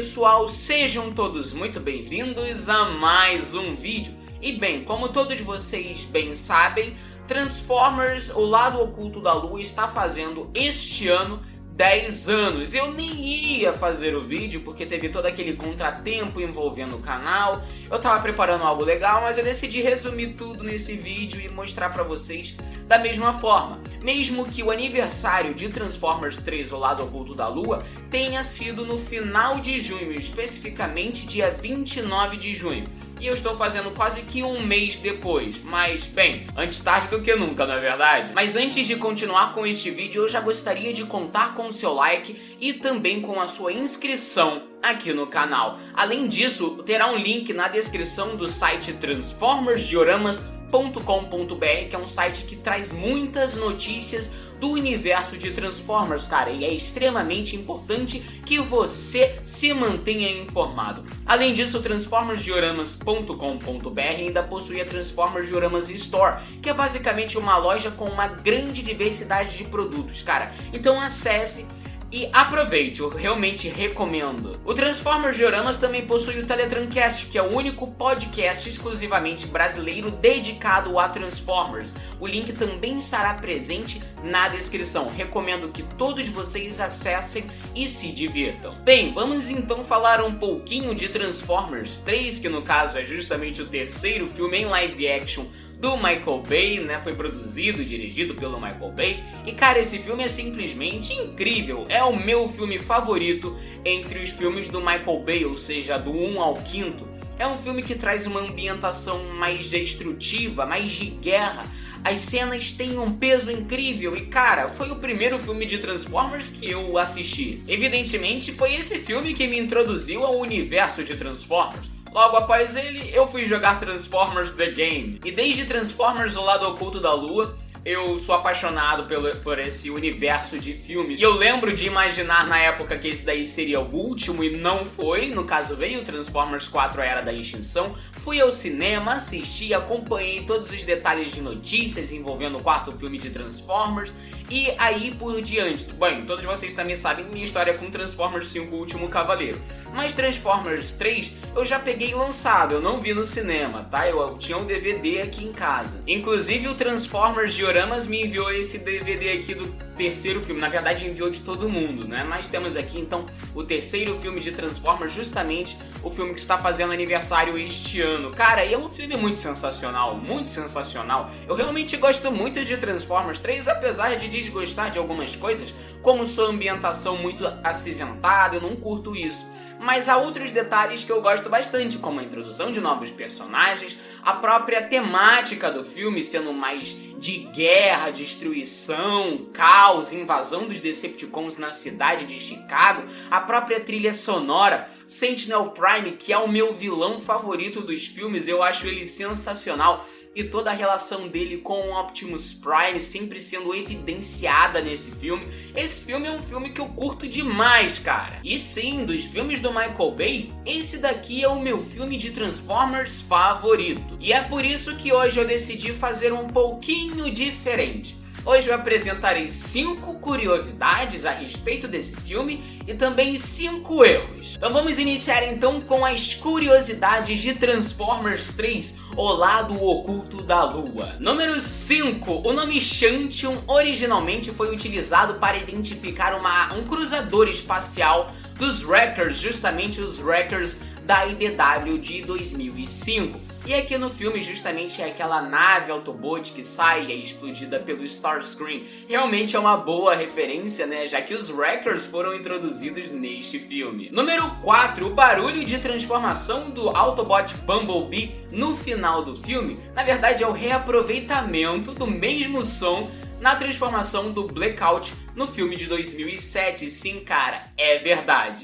pessoal, sejam todos muito bem-vindos a mais um vídeo. E bem, como todos vocês bem sabem, Transformers, o lado oculto da lua, está fazendo este ano 10 anos. Eu nem ia fazer o vídeo porque teve todo aquele contratempo envolvendo o canal. Eu tava preparando algo legal, mas eu decidi resumir tudo nesse vídeo e mostrar para vocês da mesma forma. Mesmo que o aniversário de Transformers 3, o lado oculto da lua, tenha sido no final de junho, especificamente dia 29 de junho. E eu estou fazendo quase que um mês depois. Mas, bem, antes tarde do que nunca, não é verdade? Mas antes de continuar com este vídeo, eu já gostaria de contar com o seu like e também com a sua inscrição aqui no canal. Além disso, terá um link na descrição do site Transformers Dioramas .com.br, que é um site que traz muitas notícias do universo de Transformers, cara, e é extremamente importante que você se mantenha informado. Além disso, transformersdioramas.com.br ainda possui a Transformers Dioramas Store, que é basicamente uma loja com uma grande diversidade de produtos, cara. Então acesse e aproveite, eu realmente recomendo. O Transformers Dioramas também possui o Teletrancast, que é o único podcast exclusivamente brasileiro dedicado a Transformers. O link também estará presente na descrição. Recomendo que todos vocês acessem e se divirtam. Bem, vamos então falar um pouquinho de Transformers 3, que no caso é justamente o terceiro filme em live action do Michael Bay, né? Foi produzido e dirigido pelo Michael Bay. E cara, esse filme é simplesmente incrível. É o meu filme favorito entre os filmes do Michael Bay, ou seja, do 1 ao 5. É um filme que traz uma ambientação mais destrutiva, mais de guerra. As cenas têm um peso incrível e, cara, foi o primeiro filme de Transformers que eu assisti. Evidentemente, foi esse filme que me introduziu ao universo de Transformers. Logo após ele, eu fui jogar Transformers The Game. E desde Transformers O Lado Oculto da Lua, eu sou apaixonado pelo, por esse universo de filmes. E eu lembro de imaginar na época que esse daí seria o último e não foi. No caso, veio Transformers 4 A Era da Extinção. Fui ao cinema, assisti, acompanhei todos os detalhes de notícias envolvendo o quarto filme de Transformers. E aí por diante. Bem, todos vocês também sabem minha história com Transformers 5 O Último Cavaleiro. Mas Transformers 3 eu já peguei lançado, eu não vi no cinema, tá? Eu, eu tinha um DVD aqui em casa. Inclusive o Transformers de Dioramas me enviou esse DVD aqui do terceiro filme. Na verdade, enviou de todo mundo, né? Mas temos aqui então o terceiro filme de Transformers, justamente o filme que está fazendo aniversário este ano. Cara, e é um filme muito sensacional, muito sensacional. Eu realmente gosto muito de Transformers 3, apesar de desgostar de algumas coisas, como sua ambientação muito acinzentada, eu não curto isso. Mas há outros detalhes que eu gosto bastante, como a introdução de novos personagens, a própria temática do filme sendo mais de guerra, destruição, caos, invasão dos Decepticons na cidade de Chicago, a própria trilha sonora, Sentinel Prime, que é o meu vilão favorito dos filmes, eu acho ele sensacional e toda a relação dele com o Optimus Prime sempre sendo evidenciada nesse filme. Esse filme é um filme que eu curto demais, cara. E sim, dos filmes do Michael Bay, esse daqui é o meu filme de Transformers favorito. E é por isso que hoje eu decidi fazer um pouquinho diferente. Hoje eu apresentarei 5 curiosidades a respeito desse filme e também 5 erros. Então vamos iniciar então com as curiosidades de Transformers 3, O Lado Oculto da Lua. Número 5. O nome Shantion originalmente foi utilizado para identificar uma, um cruzador espacial dos Wreckers, justamente os Wreckers da IDW de 2005. E aqui no filme, justamente, é aquela nave Autobot que sai e é explodida pelo Starscream. Realmente é uma boa referência, né? Já que os Wreckers foram introduzidos neste filme. Número 4. O barulho de transformação do Autobot Bumblebee no final do filme, na verdade, é o reaproveitamento do mesmo som na transformação do Blackout no filme de 2007. Sim, cara, é verdade.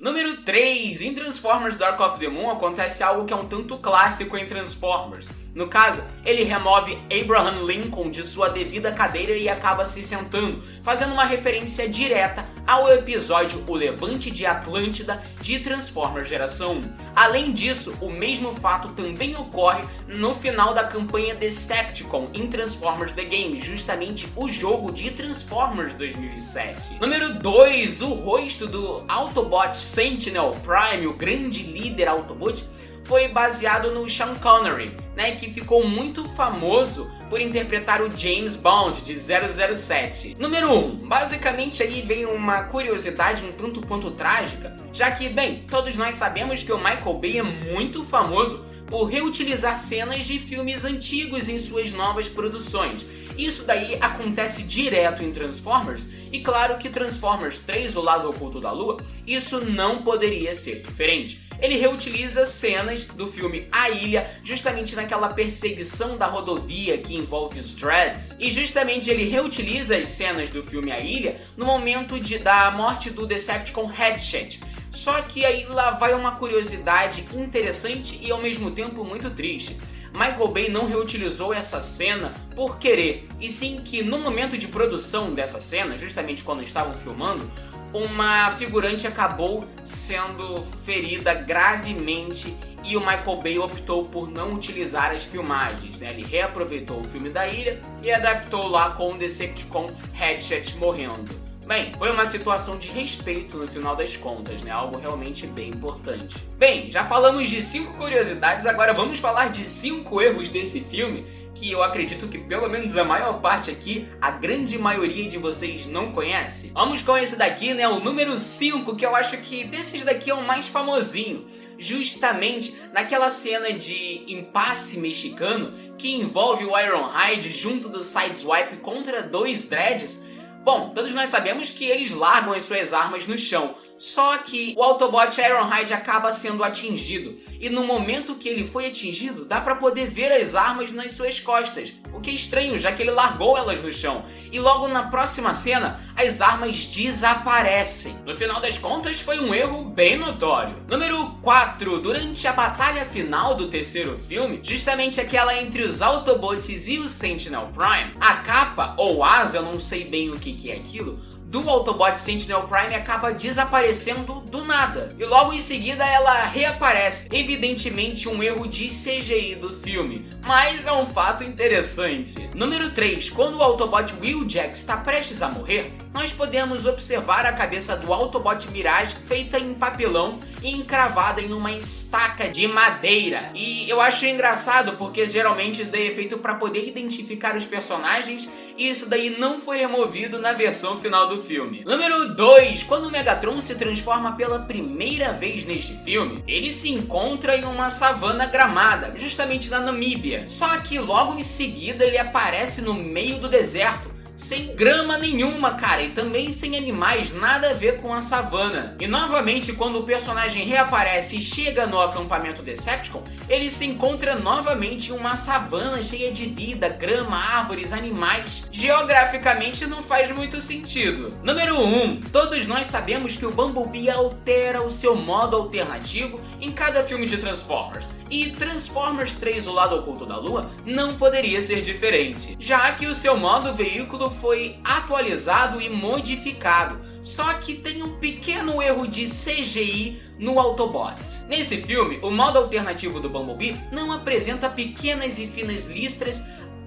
Número 3. Em Transformers Dark of the Moon acontece algo que é um tanto clássico em Transformers. No caso, ele remove Abraham Lincoln de sua devida cadeira e acaba se sentando, fazendo uma referência direta ao episódio O Levante de Atlântida de Transformers Geração 1. Além disso, o mesmo fato também ocorre no final da campanha Decepticon em Transformers The Game, justamente o jogo de Transformers 2007. Número 2, o rosto do Autobot Sentinel Prime, o grande líder Autobot, foi baseado no Sean Connery, né, que ficou muito famoso por interpretar o James Bond de 007. Número 1. Um, basicamente aí vem uma curiosidade um tanto quanto trágica, já que, bem, todos nós sabemos que o Michael Bay é muito famoso por reutilizar cenas de filmes antigos em suas novas produções. Isso daí acontece direto em Transformers, e claro que Transformers 3, O Lado Oculto da Lua, isso não poderia ser diferente ele reutiliza cenas do filme A Ilha, justamente naquela perseguição da rodovia que envolve os Dreads. E justamente ele reutiliza as cenas do filme A Ilha no momento de, da morte do Decepticon Headshot. Só que aí lá vai uma curiosidade interessante e ao mesmo tempo muito triste. Michael Bay não reutilizou essa cena por querer, e sim que no momento de produção dessa cena, justamente quando estavam filmando, uma figurante acabou sendo ferida gravemente e o Michael Bay optou por não utilizar as filmagens. Né? Ele reaproveitou o filme da ilha e adaptou lá com o Decepticon Headshot morrendo. Bem, foi uma situação de respeito no final das contas, né? Algo realmente bem importante. Bem, já falamos de cinco curiosidades, agora vamos falar de cinco erros desse filme que eu acredito que pelo menos a maior parte aqui, a grande maioria de vocês não conhece. Vamos com esse daqui, né? O número 5, que eu acho que desses daqui é o mais famosinho. Justamente naquela cena de impasse mexicano que envolve o Ironhide junto do Sideswipe contra dois dreads Bom, todos nós sabemos que eles largam as suas armas no chão, só que o Autobot Ironhide acaba sendo atingido, e no momento que ele foi atingido, dá para poder ver as armas nas suas costas, o que é estranho, já que ele largou elas no chão. E logo na próxima cena, as armas desaparecem. No final das contas, foi um erro bem notório. Número 4. Durante a batalha final do terceiro filme, justamente aquela entre os Autobots e o Sentinel Prime, a capa ou asa, eu não sei bem o que, que é aquilo, do Autobot Sentinel Prime acaba desaparecendo do nada. E logo em seguida ela reaparece. Evidentemente um erro de CGI do filme, mas é um fato interessante. Número 3. Quando o Autobot Wheeljack está prestes a morrer, nós podemos observar a cabeça do Autobot Mirage feita em papelão e encravada em uma estaca de madeira. E eu acho engraçado porque geralmente isso daí é feito para poder identificar os personagens e isso daí não foi removido na versão final do filme. Número 2. Quando o Megatron se transforma pela primeira vez neste filme, ele se encontra em uma savana gramada, justamente na Namíbia. Só que logo em seguida ele aparece no meio do deserto sem grama nenhuma, cara, e também sem animais, nada a ver com a savana. E novamente, quando o personagem reaparece e chega no acampamento Decepticon, ele se encontra novamente em uma savana cheia de vida, grama, árvores, animais. Geograficamente não faz muito sentido. Número 1. Um, todos nós sabemos que o Bumblebee altera o seu modo alternativo em cada filme de Transformers. E Transformers 3 O Lado Oculto da Lua não poderia ser diferente, já que o seu modo veículo foi atualizado e modificado, só que tem um pequeno erro de CGI no Autobot. Nesse filme, o modo alternativo do Bumblebee não apresenta pequenas e finas listras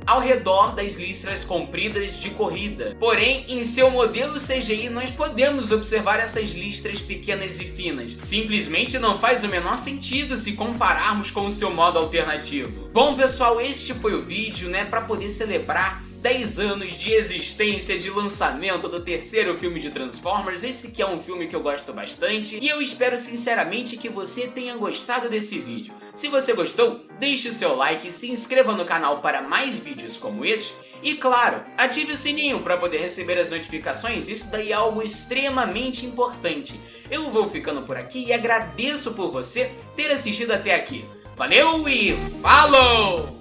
ao redor das listras compridas de corrida. Porém, em seu modelo CGI nós podemos observar essas listras pequenas e finas. Simplesmente não faz o menor sentido se compararmos com o seu modo alternativo. Bom, pessoal, este foi o vídeo, né, para poder celebrar 10 anos de existência de lançamento do terceiro filme de Transformers. Esse que é um filme que eu gosto bastante e eu espero sinceramente que você tenha gostado desse vídeo. Se você gostou, deixe o seu like, se inscreva no canal para mais vídeos como este e claro, ative o sininho para poder receber as notificações, isso daí é algo extremamente importante. Eu vou ficando por aqui e agradeço por você ter assistido até aqui. Valeu e falou!